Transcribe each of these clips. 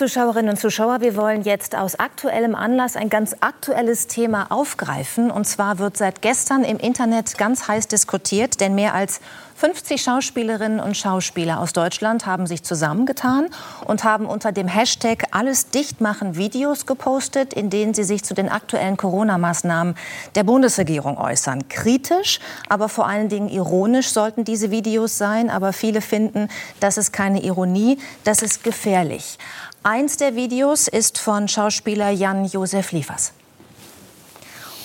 Zuschauerinnen und Zuschauer, wir wollen jetzt aus aktuellem Anlass ein ganz aktuelles Thema aufgreifen. Und zwar wird seit gestern im Internet ganz heiß diskutiert, denn mehr als 50 Schauspielerinnen und Schauspieler aus Deutschland haben sich zusammengetan und haben unter dem Hashtag Alles dicht machen Videos gepostet, in denen sie sich zu den aktuellen Corona-Maßnahmen der Bundesregierung äußern. Kritisch, aber vor allen Dingen ironisch sollten diese Videos sein. Aber viele finden, das ist keine Ironie, das ist gefährlich. Eins der Videos ist von Schauspieler Jan-Josef Liefers.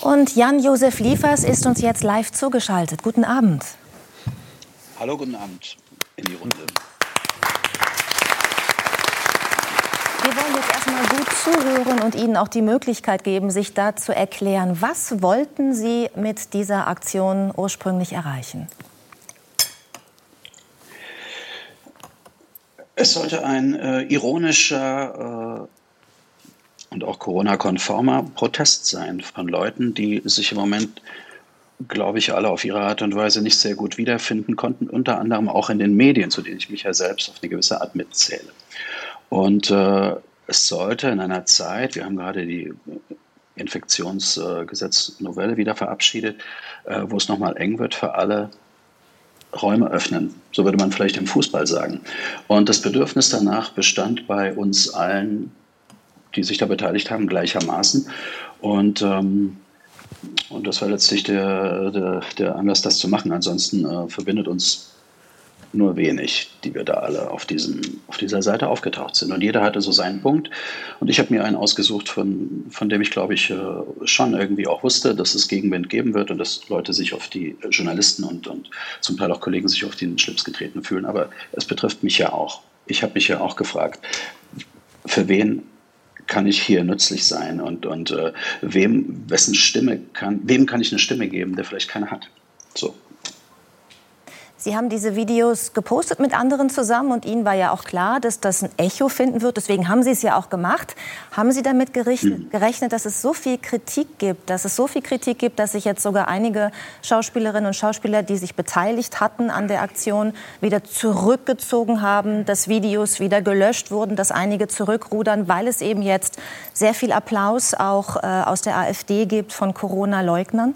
Und Jan-Josef Liefers ist uns jetzt live zugeschaltet. Guten Abend. Hallo, guten Abend in die Runde. Wir wollen jetzt erstmal gut zuhören und Ihnen auch die Möglichkeit geben, sich da zu erklären. Was wollten Sie mit dieser Aktion ursprünglich erreichen? Es sollte ein äh, ironischer äh, und auch Corona-konformer Protest sein von Leuten, die sich im Moment glaube ich, alle auf ihre Art und Weise nicht sehr gut wiederfinden konnten, unter anderem auch in den Medien, zu denen ich mich ja selbst auf eine gewisse Art mitzähle. Und äh, es sollte in einer Zeit, wir haben gerade die Infektionsgesetznovelle wieder verabschiedet, äh, wo es nochmal eng wird für alle, Räume öffnen. So würde man vielleicht im Fußball sagen. Und das Bedürfnis danach bestand bei uns allen, die sich da beteiligt haben, gleichermaßen. Und ähm, und das war letztlich der, der, der Anlass, das zu machen. Ansonsten äh, verbindet uns nur wenig, die wir da alle auf, diesem, auf dieser Seite aufgetaucht sind. Und jeder hatte so seinen Punkt. Und ich habe mir einen ausgesucht, von, von dem ich, glaube ich, äh, schon irgendwie auch wusste, dass es Gegenwind geben wird und dass Leute sich auf die Journalisten und, und zum Teil auch Kollegen sich auf den Schlips getreten fühlen. Aber es betrifft mich ja auch. Ich habe mich ja auch gefragt, für wen kann ich hier nützlich sein und, und äh, wem, wessen Stimme kann, wem kann ich eine Stimme geben, der vielleicht keine hat. So. Sie haben diese Videos gepostet mit anderen zusammen und Ihnen war ja auch klar, dass das ein Echo finden wird. Deswegen haben Sie es ja auch gemacht. Haben Sie damit gerechnet, dass es so viel Kritik gibt, dass es so viel Kritik gibt, dass sich jetzt sogar einige Schauspielerinnen und Schauspieler, die sich beteiligt hatten an der Aktion, wieder zurückgezogen haben, dass Videos wieder gelöscht wurden, dass einige zurückrudern, weil es eben jetzt sehr viel Applaus auch äh, aus der AfD gibt von Corona-Leugnern?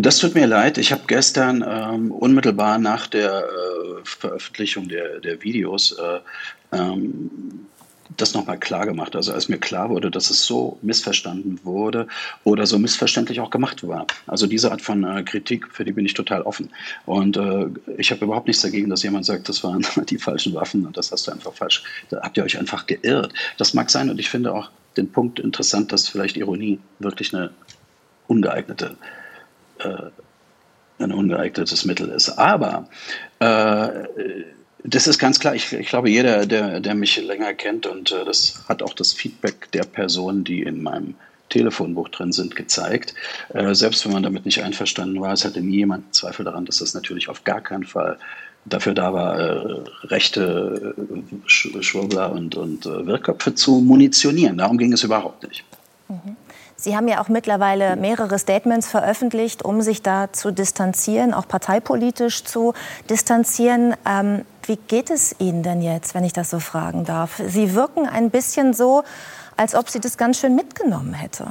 Das tut mir leid. Ich habe gestern ähm, unmittelbar nach der äh, Veröffentlichung der, der Videos äh, ähm, das nochmal klar gemacht. Also als mir klar wurde, dass es so missverstanden wurde oder so missverständlich auch gemacht war. Also diese Art von äh, Kritik, für die bin ich total offen. Und äh, ich habe überhaupt nichts dagegen, dass jemand sagt, das waren die falschen Waffen und das hast du einfach falsch. Da habt ihr euch einfach geirrt. Das mag sein und ich finde auch den Punkt interessant, dass vielleicht Ironie wirklich eine ungeeignete äh, ein ungeeignetes Mittel ist. Aber äh, das ist ganz klar. Ich, ich, glaube, jeder, der, der mich länger kennt, und äh, das hat auch das Feedback der Personen, die in meinem Telefonbuch drin sind, gezeigt. Äh, selbst wenn man damit nicht einverstanden war, es hatte nie jemand Zweifel daran, dass das natürlich auf gar keinen Fall dafür da war, äh, rechte äh, Schwurbler und, und äh, Wirrköpfe zu munitionieren. Darum ging es überhaupt nicht. Mhm. Sie haben ja auch mittlerweile mehrere Statements veröffentlicht, um sich da zu distanzieren, auch parteipolitisch zu distanzieren. Ähm, wie geht es Ihnen denn jetzt, wenn ich das so fragen darf? Sie wirken ein bisschen so, als ob Sie das ganz schön mitgenommen hätte.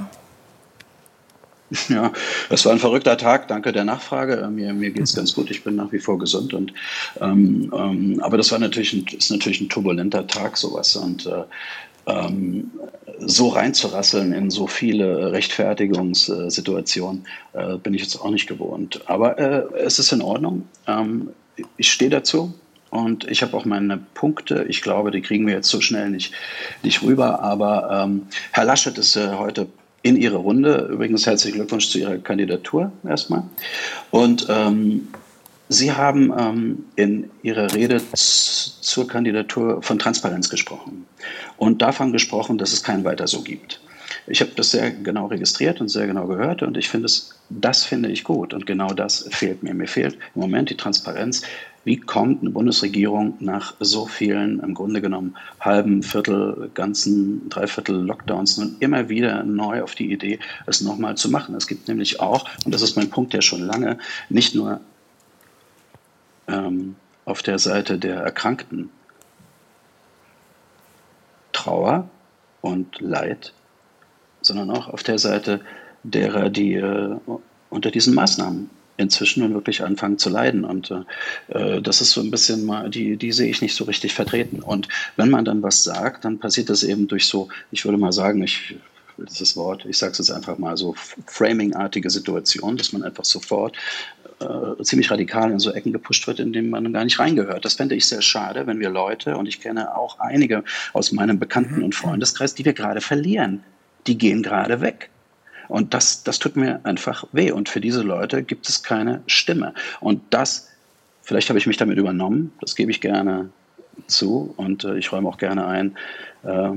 Ja, das war ein verrückter Tag. Danke der Nachfrage. Äh, mir, mir geht es ganz gut. Ich bin nach wie vor gesund. Und, ähm, ähm, aber das war natürlich ein, ist natürlich ein turbulenter Tag, sowas. Und äh, ähm, so reinzurasseln in so viele Rechtfertigungssituationen äh, bin ich jetzt auch nicht gewohnt. Aber äh, es ist in Ordnung. Ähm, ich stehe dazu. Und ich habe auch meine Punkte. Ich glaube, die kriegen wir jetzt so schnell nicht, nicht rüber. Aber ähm, Herr Laschet ist äh, heute in Ihre Runde. Übrigens herzlichen Glückwunsch zu Ihrer Kandidatur erstmal. Und ähm, Sie haben ähm, in Ihrer Rede zur Kandidatur von Transparenz gesprochen und davon gesprochen, dass es kein Weiter so gibt. Ich habe das sehr genau registriert und sehr genau gehört und ich finde es, das finde ich gut und genau das fehlt mir. Mir fehlt im Moment die Transparenz. Wie kommt eine Bundesregierung nach so vielen, im Grunde genommen halben, Viertel, ganzen, Dreiviertel Lockdowns nun immer wieder neu auf die Idee, es nochmal zu machen? Es gibt nämlich auch, und das ist mein Punkt ja schon lange, nicht nur ähm, auf der Seite der Erkrankten Trauer und Leid, sondern auch auf der Seite derer, die äh, unter diesen Maßnahmen inzwischen nun wirklich anfangen zu leiden. Und äh, das ist so ein bisschen mal, die, die sehe ich nicht so richtig vertreten. Und wenn man dann was sagt, dann passiert das eben durch so, ich würde mal sagen, ich das Wort, ich sage es jetzt einfach mal so, framing-artige Situation, dass man einfach sofort äh, ziemlich radikal in so Ecken gepusht wird, in denen man gar nicht reingehört. Das fände ich sehr schade, wenn wir Leute, und ich kenne auch einige aus meinem Bekannten- und Freundeskreis, die wir gerade verlieren, die gehen gerade weg. Und das, das tut mir einfach weh. Und für diese Leute gibt es keine Stimme. Und das, vielleicht habe ich mich damit übernommen, das gebe ich gerne zu und äh, ich räume auch gerne ein, äh,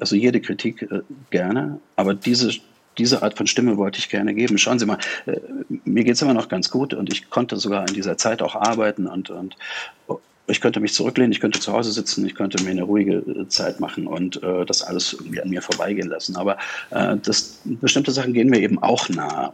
also jede Kritik äh, gerne, aber diese, diese Art von Stimme wollte ich gerne geben. Schauen Sie mal, äh, mir geht es immer noch ganz gut und ich konnte sogar in dieser Zeit auch arbeiten und, und ich könnte mich zurücklehnen, ich könnte zu Hause sitzen, ich könnte mir eine ruhige äh, Zeit machen und äh, das alles irgendwie an mir vorbeigehen lassen. Aber äh, das, bestimmte Sachen gehen mir eben auch nahe.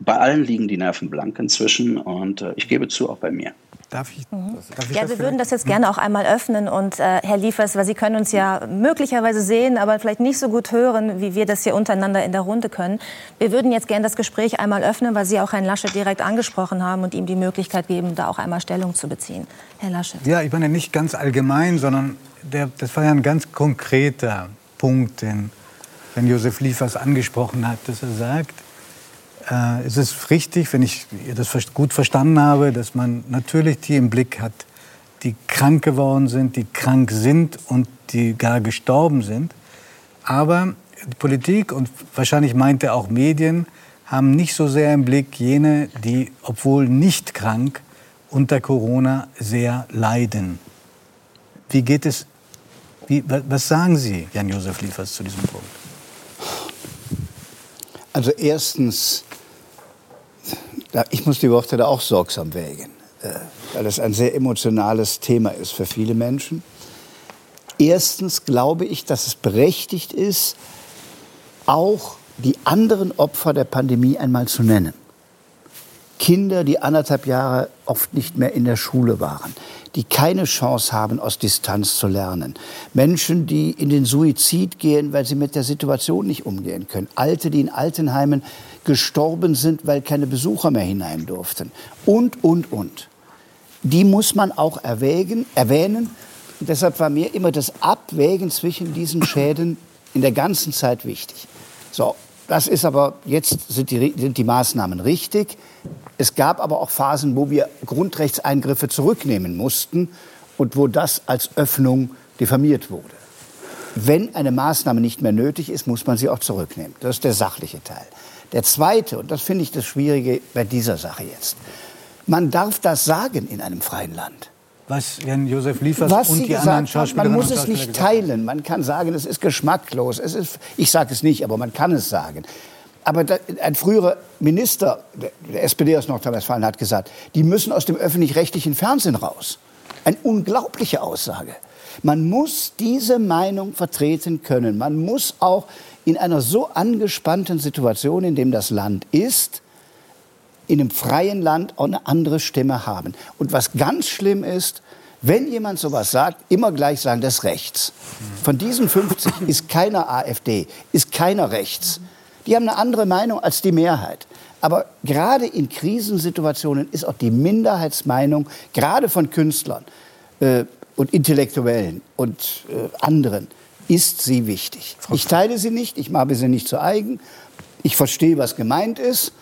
Bei allen liegen die Nerven blank inzwischen und äh, ich gebe zu, auch bei mir. Darf ich, mhm. darf ich ja, wir würden das jetzt gerne auch einmal öffnen. Und äh, Herr Liefers, weil Sie können uns ja möglicherweise sehen, aber vielleicht nicht so gut hören, wie wir das hier untereinander in der Runde können. Wir würden jetzt gerne das Gespräch einmal öffnen, weil Sie auch Herrn Laschet direkt angesprochen haben und ihm die Möglichkeit geben, da auch einmal Stellung zu beziehen. Herr Laschet. Ja, ich meine nicht ganz allgemein, sondern der, das war ja ein ganz konkreter Punkt, den, den Josef Liefers angesprochen hat, dass er sagt, äh, es ist richtig, wenn ich das gut verstanden habe, dass man natürlich die im Blick hat, die krank geworden sind, die krank sind und die gar gestorben sind. Aber die Politik und wahrscheinlich meint er auch Medien haben nicht so sehr im Blick jene, die, obwohl nicht krank, unter Corona sehr leiden. Wie geht es, wie, was sagen Sie, Jan-Josef Liefers, zu diesem Punkt? Also erstens ich muss die Worte da auch sorgsam wägen, äh, weil das ein sehr emotionales Thema ist für viele Menschen. Erstens glaube ich, dass es berechtigt ist, auch die anderen Opfer der Pandemie einmal zu nennen. Kinder, die anderthalb Jahre oft nicht mehr in der Schule waren, die keine Chance haben, aus Distanz zu lernen. Menschen, die in den Suizid gehen, weil sie mit der Situation nicht umgehen können. Alte, die in Altenheimen gestorben sind, weil keine Besucher mehr hinein durften. Und, und, und. Die muss man auch erwägen, erwähnen. Und deshalb war mir immer das Abwägen zwischen diesen Schäden in der ganzen Zeit wichtig. So, das ist aber, jetzt sind die, sind die Maßnahmen richtig. Es gab aber auch Phasen, wo wir Grundrechtseingriffe zurücknehmen mussten und wo das als Öffnung diffamiert wurde. Wenn eine Maßnahme nicht mehr nötig ist, muss man sie auch zurücknehmen. Das ist der sachliche Teil. Der zweite, und das finde ich das Schwierige bei dieser Sache jetzt, man darf das sagen in einem freien Land. Was Jan Josef Liefers Was und Sie die anderen Schauspieler Man muss es nicht teilen. Man kann sagen, es ist geschmacklos. Es ist, ich sage es nicht, aber man kann es sagen. Aber da, ein früherer Minister der SPD aus Nordrhein-Westfalen hat gesagt, die müssen aus dem öffentlich-rechtlichen Fernsehen raus. Eine unglaubliche Aussage. Man muss diese Meinung vertreten können. Man muss auch in einer so angespannten Situation, in dem das Land ist, in einem freien Land auch eine andere Stimme haben. Und was ganz schlimm ist, wenn jemand sowas sagt, immer gleich sagen, das ist rechts. Von diesen 50 ist keiner AfD, ist keiner rechts. Die haben eine andere Meinung als die Mehrheit. Aber gerade in Krisensituationen ist auch die Minderheitsmeinung, gerade von Künstlern äh, und Intellektuellen und äh, anderen, ist sie wichtig. Ich teile sie nicht, ich mache sie nicht zu eigen. Ich verstehe, was gemeint ist.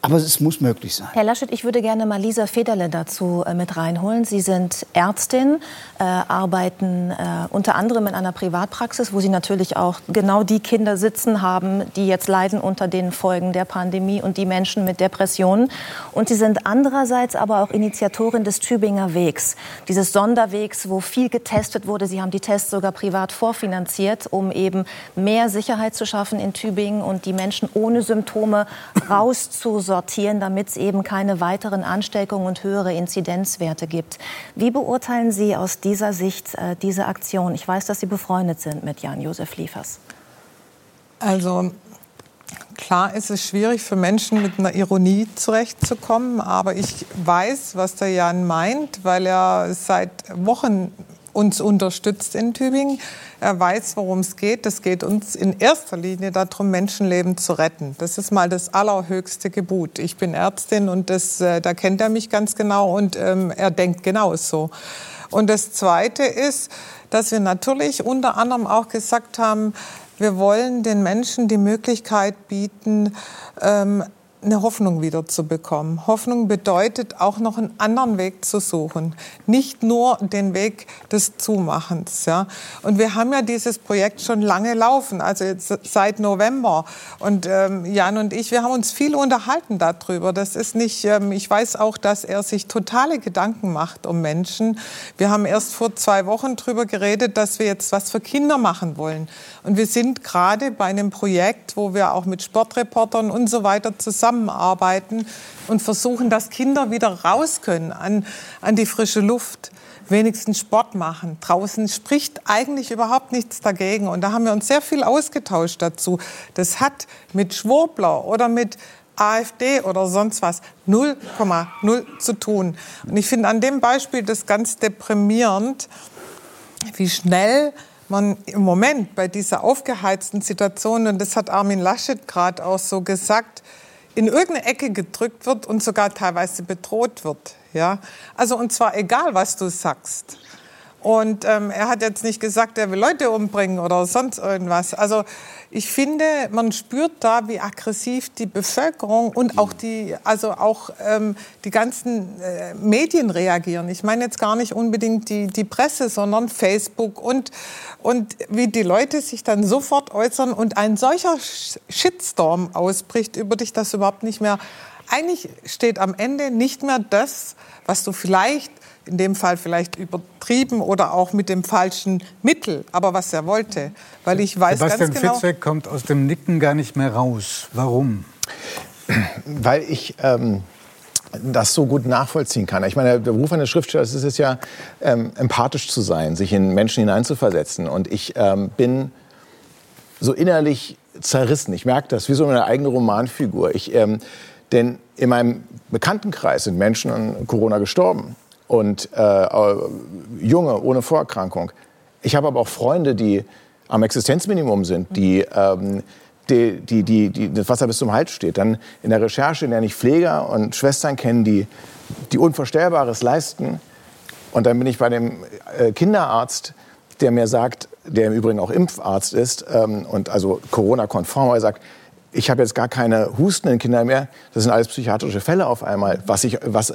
Aber es muss möglich sein. Herr Laschet, ich würde gerne mal Lisa Federle dazu äh, mit reinholen. Sie sind Ärztin, äh, arbeiten äh, unter anderem in einer Privatpraxis, wo Sie natürlich auch genau die Kinder sitzen haben, die jetzt leiden unter den Folgen der Pandemie und die Menschen mit Depressionen. Und Sie sind andererseits aber auch Initiatorin des Tübinger Wegs, dieses Sonderwegs, wo viel getestet wurde. Sie haben die Tests sogar privat vorfinanziert, um eben mehr Sicherheit zu schaffen in Tübingen und die Menschen ohne Symptome rauszusorgen sortieren, damit es eben keine weiteren Ansteckungen und höhere Inzidenzwerte gibt. Wie beurteilen Sie aus dieser Sicht äh, diese Aktion? Ich weiß, dass Sie befreundet sind mit Jan-Josef Liefers. Also Klar ist es schwierig für Menschen mit einer Ironie zurechtzukommen, aber ich weiß, was der Jan meint, weil er seit Wochen uns unterstützt in Tübingen. Er weiß, worum es geht. Es geht uns in erster Linie darum, Menschenleben zu retten. Das ist mal das allerhöchste Gebot. Ich bin Ärztin und das, äh, da kennt er mich ganz genau und ähm, er denkt genauso. Und das Zweite ist, dass wir natürlich unter anderem auch gesagt haben, wir wollen den Menschen die Möglichkeit bieten, ähm, eine Hoffnung wieder zu bekommen. Hoffnung bedeutet auch noch einen anderen Weg zu suchen, nicht nur den Weg des Zumachens. Ja. Und wir haben ja dieses Projekt schon lange laufen, also seit November. Und ähm, Jan und ich, wir haben uns viel unterhalten darüber. Das ist nicht, ähm, ich weiß auch, dass er sich totale Gedanken macht um Menschen. Wir haben erst vor zwei Wochen darüber geredet, dass wir jetzt was für Kinder machen wollen. Und wir sind gerade bei einem Projekt, wo wir auch mit Sportreportern und so weiter zusammen zusammenarbeiten und versuchen, dass Kinder wieder raus können an, an die frische Luft wenigstens Sport machen. Draußen spricht eigentlich überhaupt nichts dagegen. Und da haben wir uns sehr viel ausgetauscht dazu. Das hat mit Schwurbler oder mit AfD oder sonst was 0,0 zu tun. Und ich finde an dem Beispiel das ganz deprimierend, wie schnell man im Moment bei dieser aufgeheizten Situation, und das hat Armin Laschet gerade auch so gesagt, in irgendeine Ecke gedrückt wird und sogar teilweise bedroht wird. Ja? Also und zwar egal, was du sagst. Und ähm, er hat jetzt nicht gesagt, er will Leute umbringen oder sonst irgendwas. Also ich finde, man spürt da, wie aggressiv die Bevölkerung und auch die, also auch ähm, die ganzen äh, Medien reagieren. Ich meine jetzt gar nicht unbedingt die, die Presse, sondern Facebook und, und wie die Leute sich dann sofort äußern und ein solcher Shitstorm ausbricht über dich, dass überhaupt nicht mehr, eigentlich steht am Ende nicht mehr das, was du vielleicht in dem Fall vielleicht übertrieben oder auch mit dem falschen Mittel, aber was er wollte. Weil ich weiß Sebastian ganz genau... Fitzek kommt aus dem Nicken gar nicht mehr raus. Warum? Weil ich... Ähm das so gut nachvollziehen kann. Ich meine, der Beruf eines Schriftstellers ist es ja, ähm, empathisch zu sein, sich in Menschen hineinzuversetzen. Und ich ähm, bin so innerlich zerrissen. Ich merke das wie so eine eigene Romanfigur. Ich, ähm, denn in meinem Bekanntenkreis sind Menschen an Corona gestorben und äh, Junge ohne Vorerkrankung. Ich habe aber auch Freunde, die am Existenzminimum sind, die, ähm, die, die, die, die das Wasser bis zum Hals steht. Dann in der Recherche lerne ich Pfleger und Schwestern kennen, die, die Unvorstellbares leisten. Und dann bin ich bei dem äh, Kinderarzt, der mir sagt, der im Übrigen auch Impfarzt ist ähm, und also Corona-konform, er sagt, ich habe jetzt gar keine hustenden Kinder mehr. Das sind alles psychiatrische Fälle auf einmal. Was ich, was,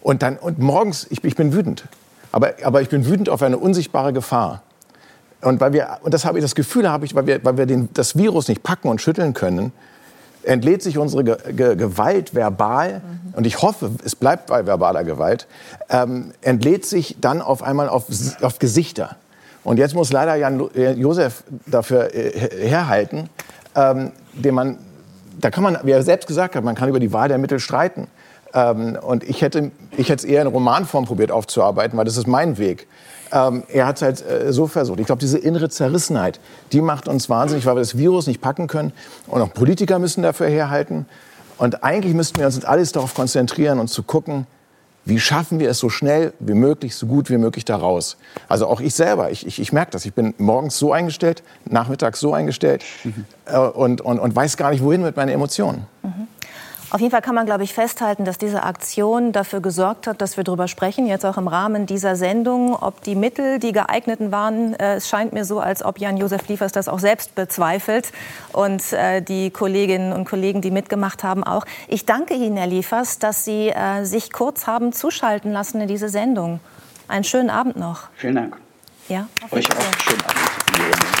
und dann, und morgens, ich, ich bin wütend. Aber, aber ich bin wütend auf eine unsichtbare Gefahr. Und weil wir, und das habe ich das Gefühl, habe ich, weil wir, weil wir den, das Virus nicht packen und schütteln können, entlädt sich unsere Ge Ge Gewalt verbal, mhm. und ich hoffe, es bleibt bei verbaler Gewalt, ähm, entlädt sich dann auf einmal auf, auf Gesichter. Und jetzt muss leider Jan Josef dafür äh, herhalten, ähm, den man, da kann man, wie er selbst gesagt hat, man kann über die Wahl der Mittel streiten. Ähm, und ich hätte, ich hätte es eher in Romanform probiert aufzuarbeiten, weil das ist mein Weg. Ähm, er hat es halt äh, so versucht. Ich glaube, diese innere Zerrissenheit, die macht uns wahnsinnig, weil wir das Virus nicht packen können. Und auch Politiker müssen dafür herhalten. Und eigentlich müssten wir uns alles darauf konzentrieren und zu gucken, wie schaffen wir es so schnell wie möglich, so gut wie möglich da raus? Also auch ich selber, ich, ich, ich merke das. Ich bin morgens so eingestellt, nachmittags so eingestellt mhm. äh, und, und, und weiß gar nicht, wohin mit meinen Emotionen. Mhm. Auf jeden Fall kann man, glaube ich, festhalten, dass diese Aktion dafür gesorgt hat, dass wir darüber sprechen, jetzt auch im Rahmen dieser Sendung, ob die Mittel die geeigneten waren. Äh, es scheint mir so, als ob Jan-Josef Liefers das auch selbst bezweifelt und äh, die Kolleginnen und Kollegen, die mitgemacht haben, auch. Ich danke Ihnen, Herr Liefers, dass Sie äh, sich kurz haben zuschalten lassen in diese Sendung. Einen schönen Abend noch. Vielen Dank. Ja, Euch auch. Schönen Abend.